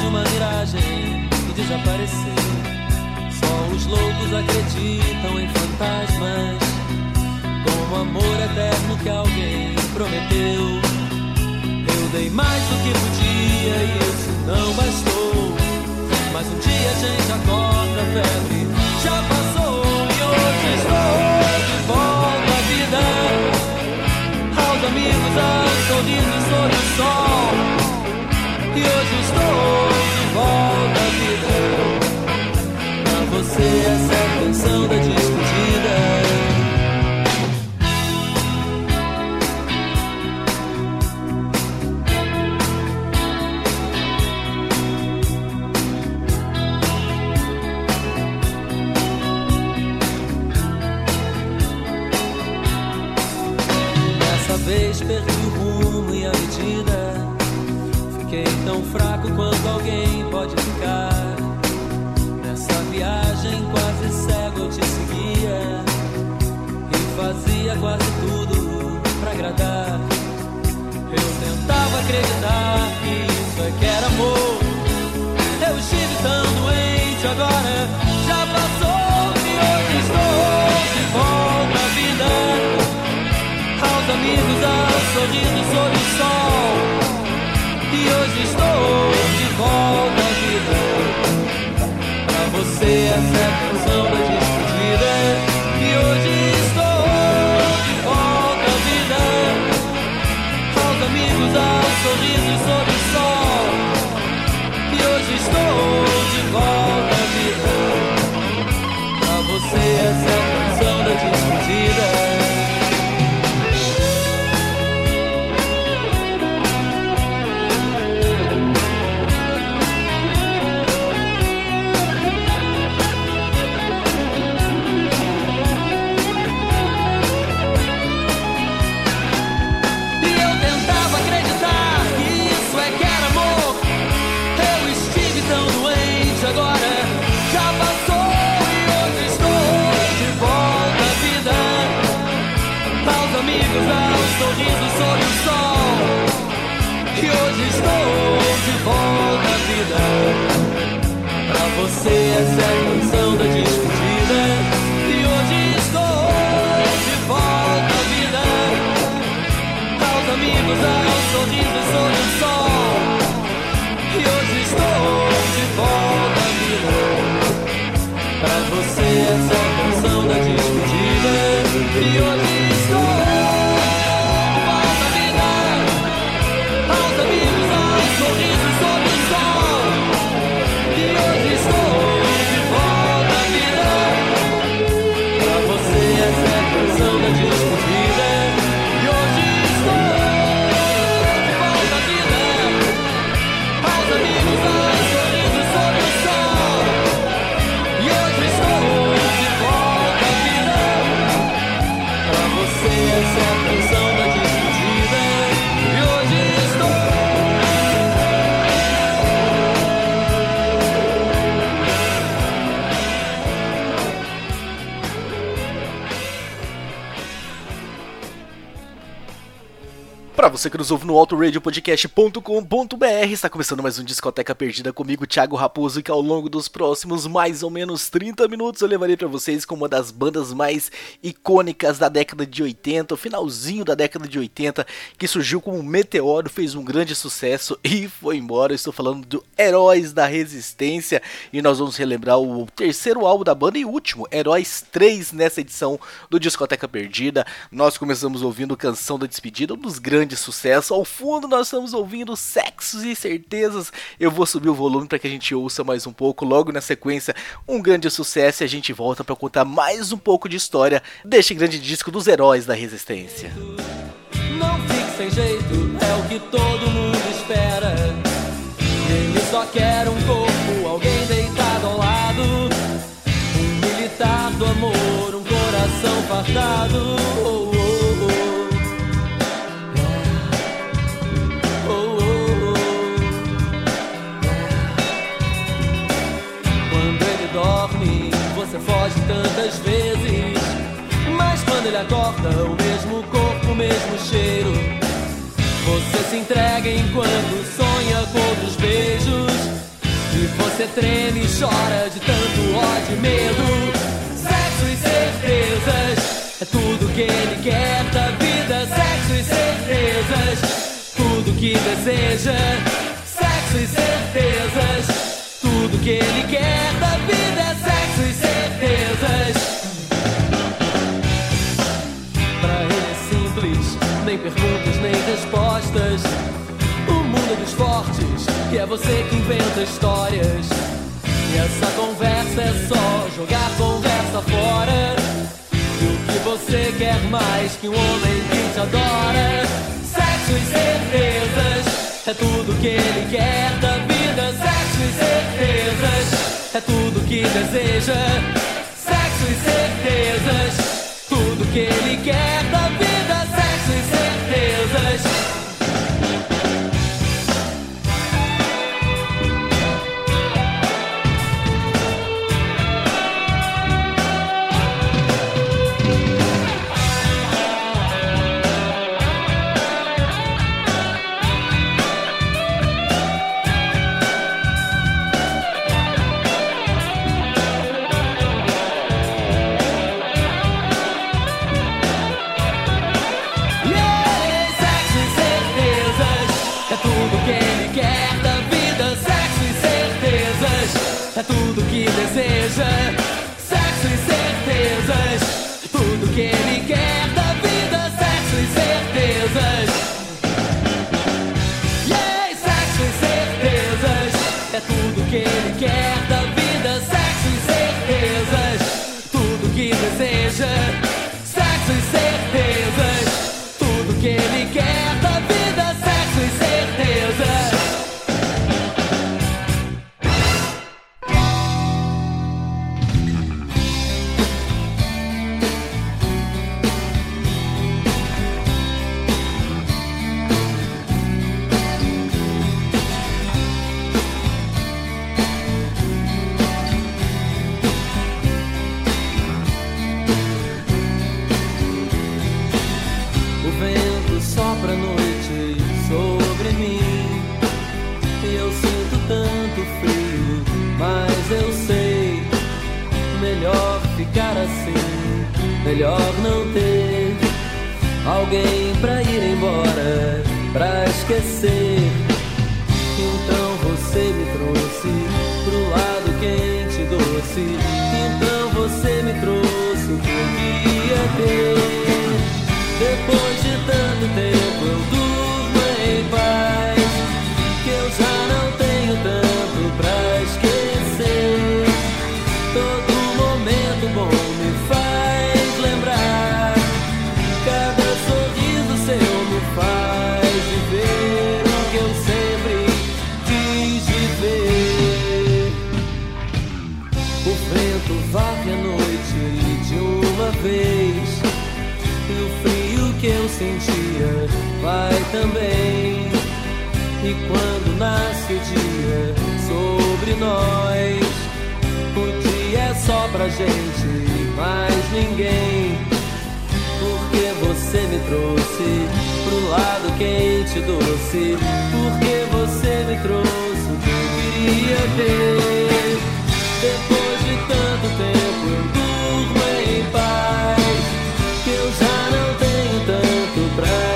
De uma miragem e desaparecer. Só os loucos acreditam em fantasmas, como amor eterno que alguém prometeu. Eu dei mais do que podia e isso não bastou. Mas um dia a gente acorda, a febre já passou e hoje estou de volta à vida amigos a sorriso estou quanto alguém pode ficar. Nessa viagem quase cego te seguia. E fazia quase tudo pra agradar. Eu tentava acreditar que isso é que era amor. Eu estive tão doente, agora já passou. E hoje estou de volta à vida amigos a sorriso sob o sol. E hoje estou você essa sorrindo, sorrindo. Você que nos ouve no autoradiopodcast.com.br, está começando mais um Discoteca Perdida comigo, Thiago Raposo, que ao longo dos próximos mais ou menos 30 minutos eu levarei para vocês com uma das bandas mais icônicas da década de 80, o finalzinho da década de 80, que surgiu como um meteoro, fez um grande sucesso e foi embora. Estou falando do Heróis da Resistência e nós vamos relembrar o terceiro álbum da banda e último, Heróis 3, nessa edição do Discoteca Perdida. Nós começamos ouvindo Canção da Despedida, um dos grandes grande sucesso. Ao fundo nós estamos ouvindo Sexos e Certezas. Eu vou subir o volume para que a gente ouça mais um pouco. Logo na sequência, um grande sucesso e a gente volta para contar mais um pouco de história deste grande disco dos heróis da resistência. Não fique sem jeito, é o que todo mundo espera. Ele só quer um corpo, alguém deitado ao lado. Um militar do amor, um coração fartado. Cheiro. Você se entrega enquanto sonha com outros beijos. E você treme e chora de tanto ódio e medo. Sexo e certezas é tudo que ele quer da vida. Sexo e certezas, tudo que deseja. Sexo e certezas, tudo que ele quer da vida. Sexo nem perguntas nem respostas. O mundo é dos fortes, e é você que inventa histórias. E essa conversa é só jogar conversa fora. E o que você quer mais que um homem que te adora? Sexo e certezas, é tudo que ele quer da vida. Sexo e certezas, é tudo que deseja. Sexo e certezas, tudo que ele quer Melhor não ter Alguém pra ir embora Pra esquecer sentia vai também. E quando nasce o dia sobre nós, o dia é só pra gente e mais ninguém. Porque você me trouxe pro lado quente e doce. Porque você me trouxe o que eu queria ter. Depois de tanto tempo eu durmo em paz. Que eu já não tenho tanto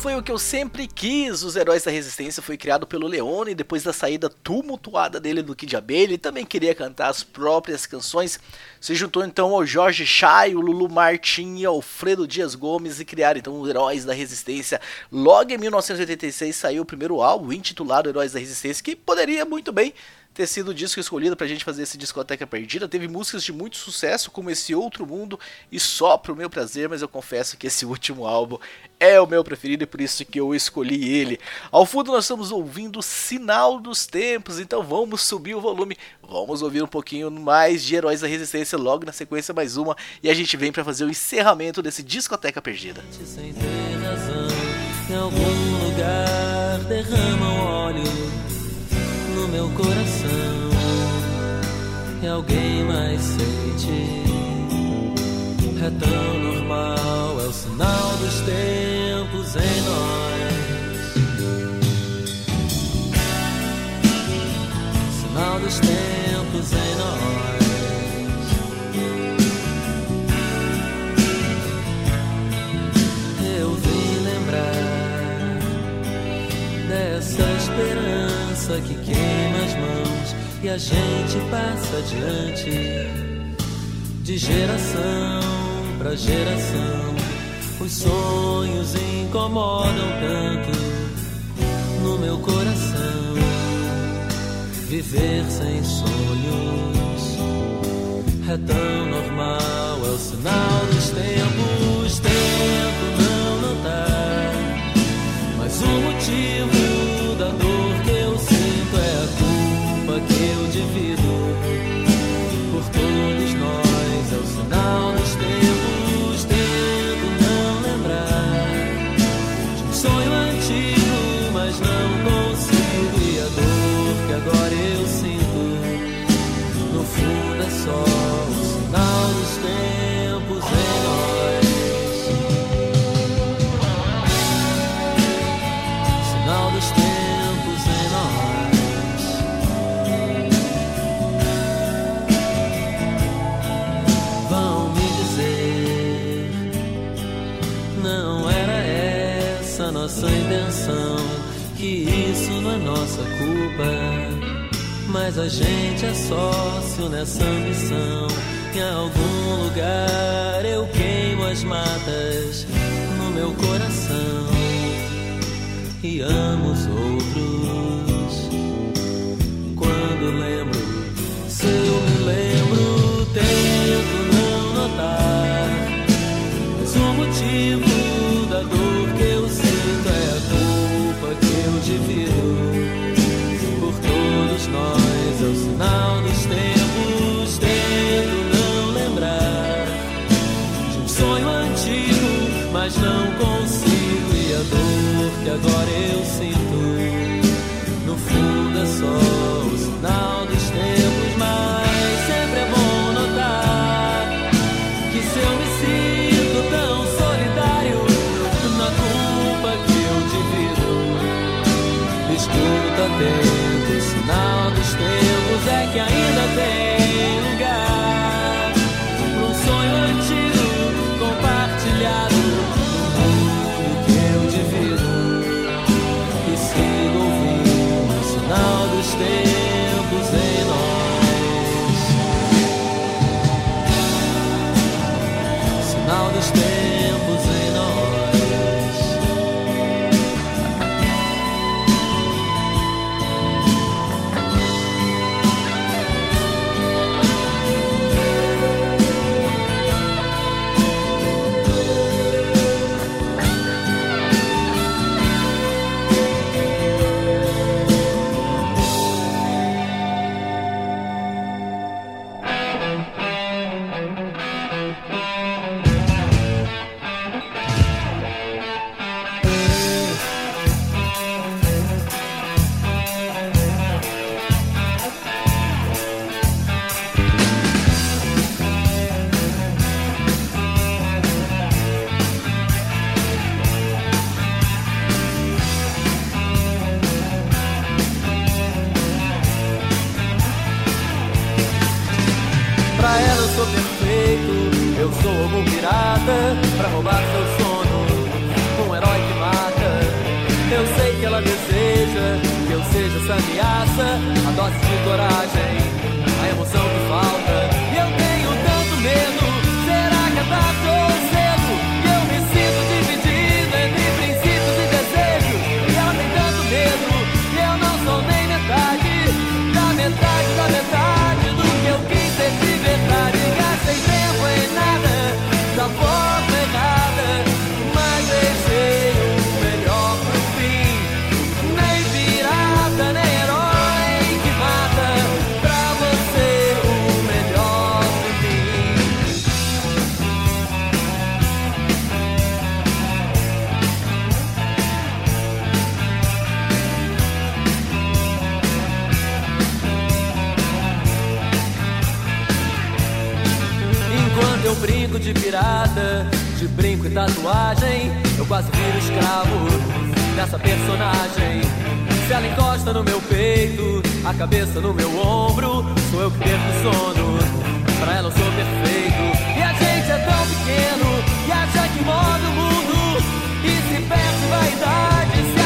foi o que eu sempre quis. Os Heróis da Resistência foi criado pelo Leone depois da saída tumultuada dele do Kid Abelha. Ele também queria cantar as próprias canções. Se juntou então ao Jorge Chay, o Lulu Martin e Alfredo Dias Gomes e criaram então os Heróis da Resistência. Logo em 1986 saiu o primeiro álbum intitulado Heróis da Resistência, que poderia muito bem ter sido o disco escolhido pra gente fazer esse discoteca perdida. Teve músicas de muito sucesso, como esse Outro Mundo e Só Pro Meu Prazer, mas eu confesso que esse último álbum é o meu preferido e por isso que eu escolhi ele. Ao fundo nós estamos ouvindo Sinal dos Tempos, então vamos subir o volume, vamos ouvir um pouquinho mais de Heróis da Resistência logo na sequência mais uma e a gente vem pra fazer o encerramento desse discoteca perdida. sem ter razão. Em algum lugar derramam óleo meu coração. E alguém mais sente. É tão normal, é o sinal dos tempos em nós. Sinal dos tempos em nós. Esperança que queima as mãos e a gente passa adiante de geração pra geração. Os sonhos incomodam tanto no meu coração. Viver sem sonhos é tão normal, é o sinal dos tempos. Tento não notar, mas o motivo nossa intenção. Que isso não é nossa culpa. Mas a gente é sócio nessa ambição. Em algum lugar eu queimo as matas no meu coração e amo Escuta atento, o sinal dos tempos é que ainda tem brinco e tatuagem, eu quase viro escravo dessa personagem. Se ela encosta no meu peito, a cabeça no meu ombro, sou eu que perco o sono. Pra ela eu sou perfeito. E a gente é tão pequeno, e acha que move o mundo. E se perde vaidade,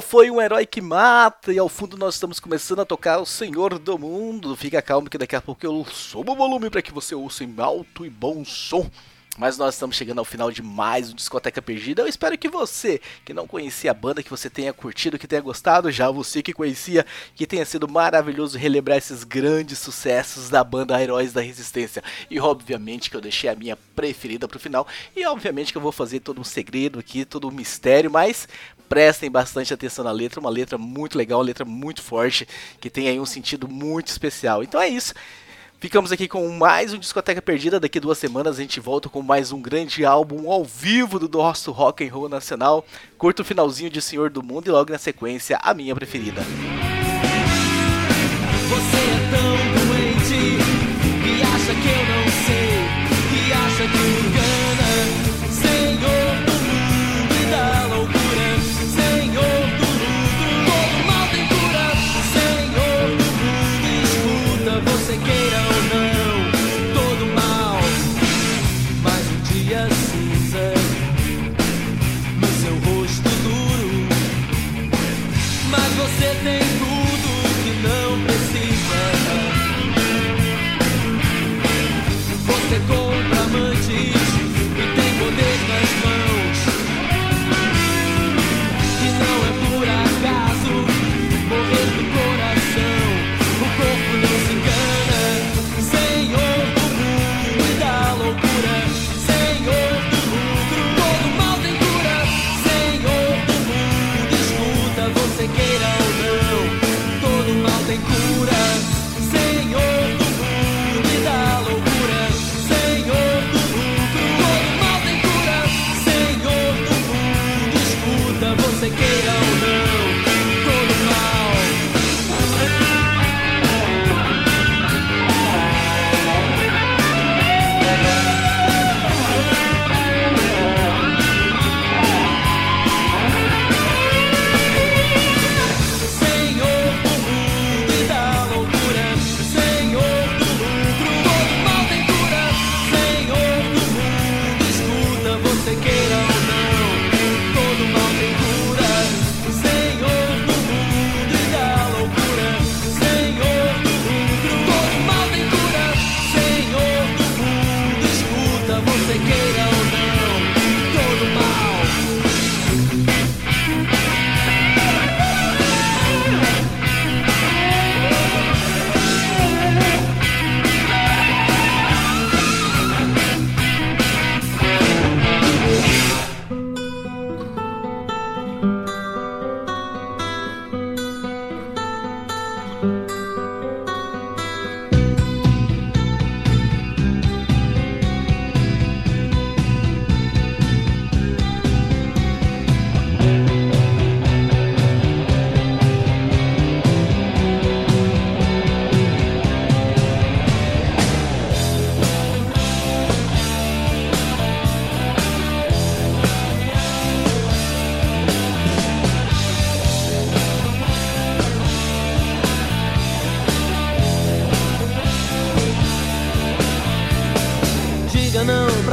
Foi um herói que mata, e ao fundo nós estamos começando a tocar o Senhor do Mundo. Fica calmo que daqui a pouco eu subo o volume para que você ouça em alto e bom som. Mas nós estamos chegando ao final de mais um Discoteca Perdida. Eu espero que você, que não conhecia a banda, que você tenha curtido, que tenha gostado. Já você que conhecia, que tenha sido maravilhoso relembrar esses grandes sucessos da banda Heróis da Resistência. E obviamente que eu deixei a minha preferida pro final. E obviamente que eu vou fazer todo um segredo aqui, todo um mistério, mas prestem bastante atenção na letra, uma letra muito legal, uma letra muito forte, que tem aí um sentido muito especial. Então é isso. Ficamos aqui com mais um Discoteca Perdida. Daqui duas semanas a gente volta com mais um grande álbum ao vivo do nosso rock and roll nacional. Curta o finalzinho de Senhor do Mundo e logo na sequência a minha preferida. Você é tão doente acha que eu não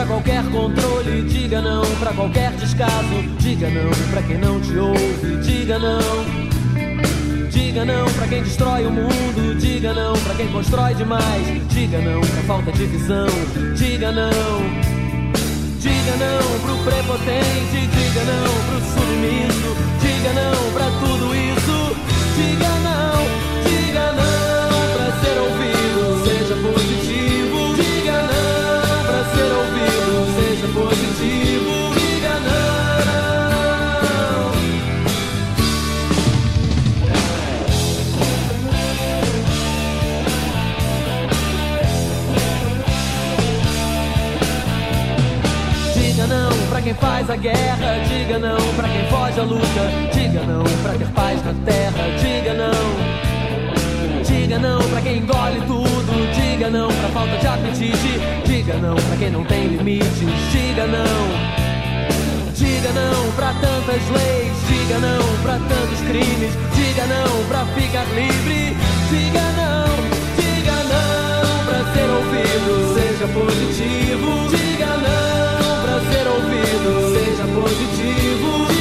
qualquer controle, diga não pra qualquer descaso, diga não pra quem não te ouve, diga não. Diga não pra quem destrói o mundo, diga não pra quem constrói demais, diga não pra falta de visão, diga não. Diga não pro prepotente, diga não pro submisso, diga não pra tudo isso, quem faz a guerra, diga não pra quem foge à luta, diga não pra ter paz na terra, diga não. Diga não pra quem engole tudo, diga não pra falta de apetite, diga não pra quem não tem limites, diga não. Diga não pra tantas leis, diga não pra tantos crimes, diga não pra ficar livre, diga não, diga não pra ser ouvido, seja positivo, diga não ouvido, seja positivo,